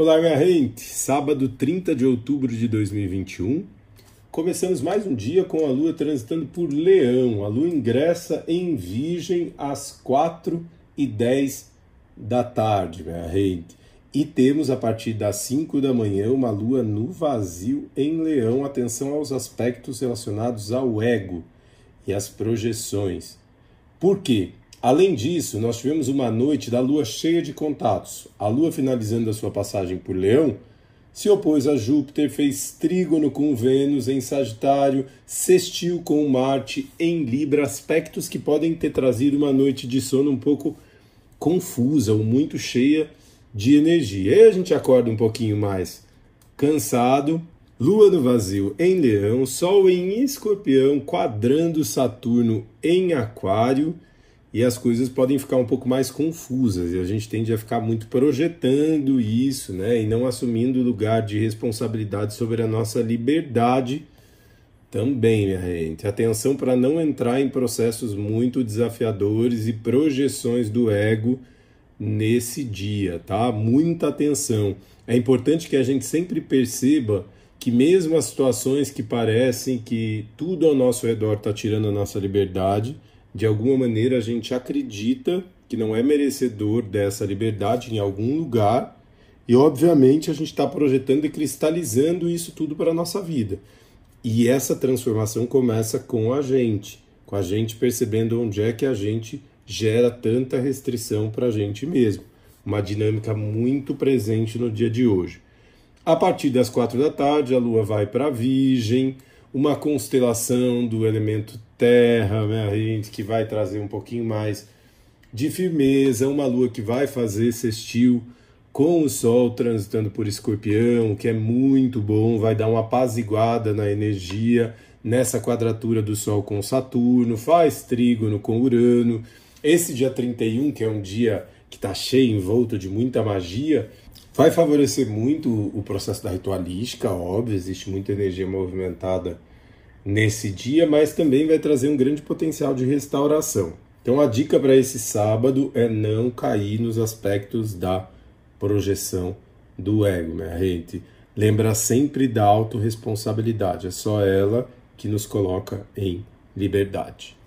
Olá, minha gente! Sábado 30 de outubro de 2021. Começamos mais um dia com a lua transitando por Leão. A lua ingressa em Virgem às 4 e 10 da tarde, minha gente. E temos a partir das 5 da manhã uma lua no vazio em Leão. Atenção aos aspectos relacionados ao ego e às projeções. Por quê? Além disso, nós tivemos uma noite da lua cheia de contatos. A lua, finalizando a sua passagem por Leão, se opôs a Júpiter, fez trígono com Vênus em Sagitário, sextil com Marte em Libra, aspectos que podem ter trazido uma noite de sono um pouco confusa ou muito cheia de energia. Aí a gente acorda um pouquinho mais cansado, Lua no vazio em Leão, Sol em Escorpião, quadrando Saturno em Aquário e as coisas podem ficar um pouco mais confusas e a gente tende a ficar muito projetando isso, né, e não assumindo lugar de responsabilidade sobre a nossa liberdade também, minha gente. Atenção para não entrar em processos muito desafiadores e projeções do ego nesse dia, tá? Muita atenção. É importante que a gente sempre perceba que mesmo as situações que parecem que tudo ao nosso redor está tirando a nossa liberdade, de alguma maneira a gente acredita que não é merecedor dessa liberdade em algum lugar e obviamente a gente está projetando e cristalizando isso tudo para a nossa vida. E essa transformação começa com a gente, com a gente percebendo onde é que a gente gera tanta restrição para a gente mesmo. Uma dinâmica muito presente no dia de hoje. A partir das quatro da tarde, a Lua vai para a Virgem, uma constelação do elemento Terra, né, que vai trazer um pouquinho mais de firmeza, uma lua que vai fazer sextil com o Sol transitando por Escorpião, que é muito bom, vai dar uma apaziguada na energia nessa quadratura do Sol com Saturno, faz trígono com Urano. Esse dia 31, que é um dia que está cheio, envolto de muita magia, vai favorecer muito o processo da ritualística, óbvio, existe muita energia movimentada nesse dia, mas também vai trazer um grande potencial de restauração. Então a dica para esse sábado é não cair nos aspectos da projeção do ego, minha gente. Lembra sempre da autorresponsabilidade, é só ela que nos coloca em liberdade.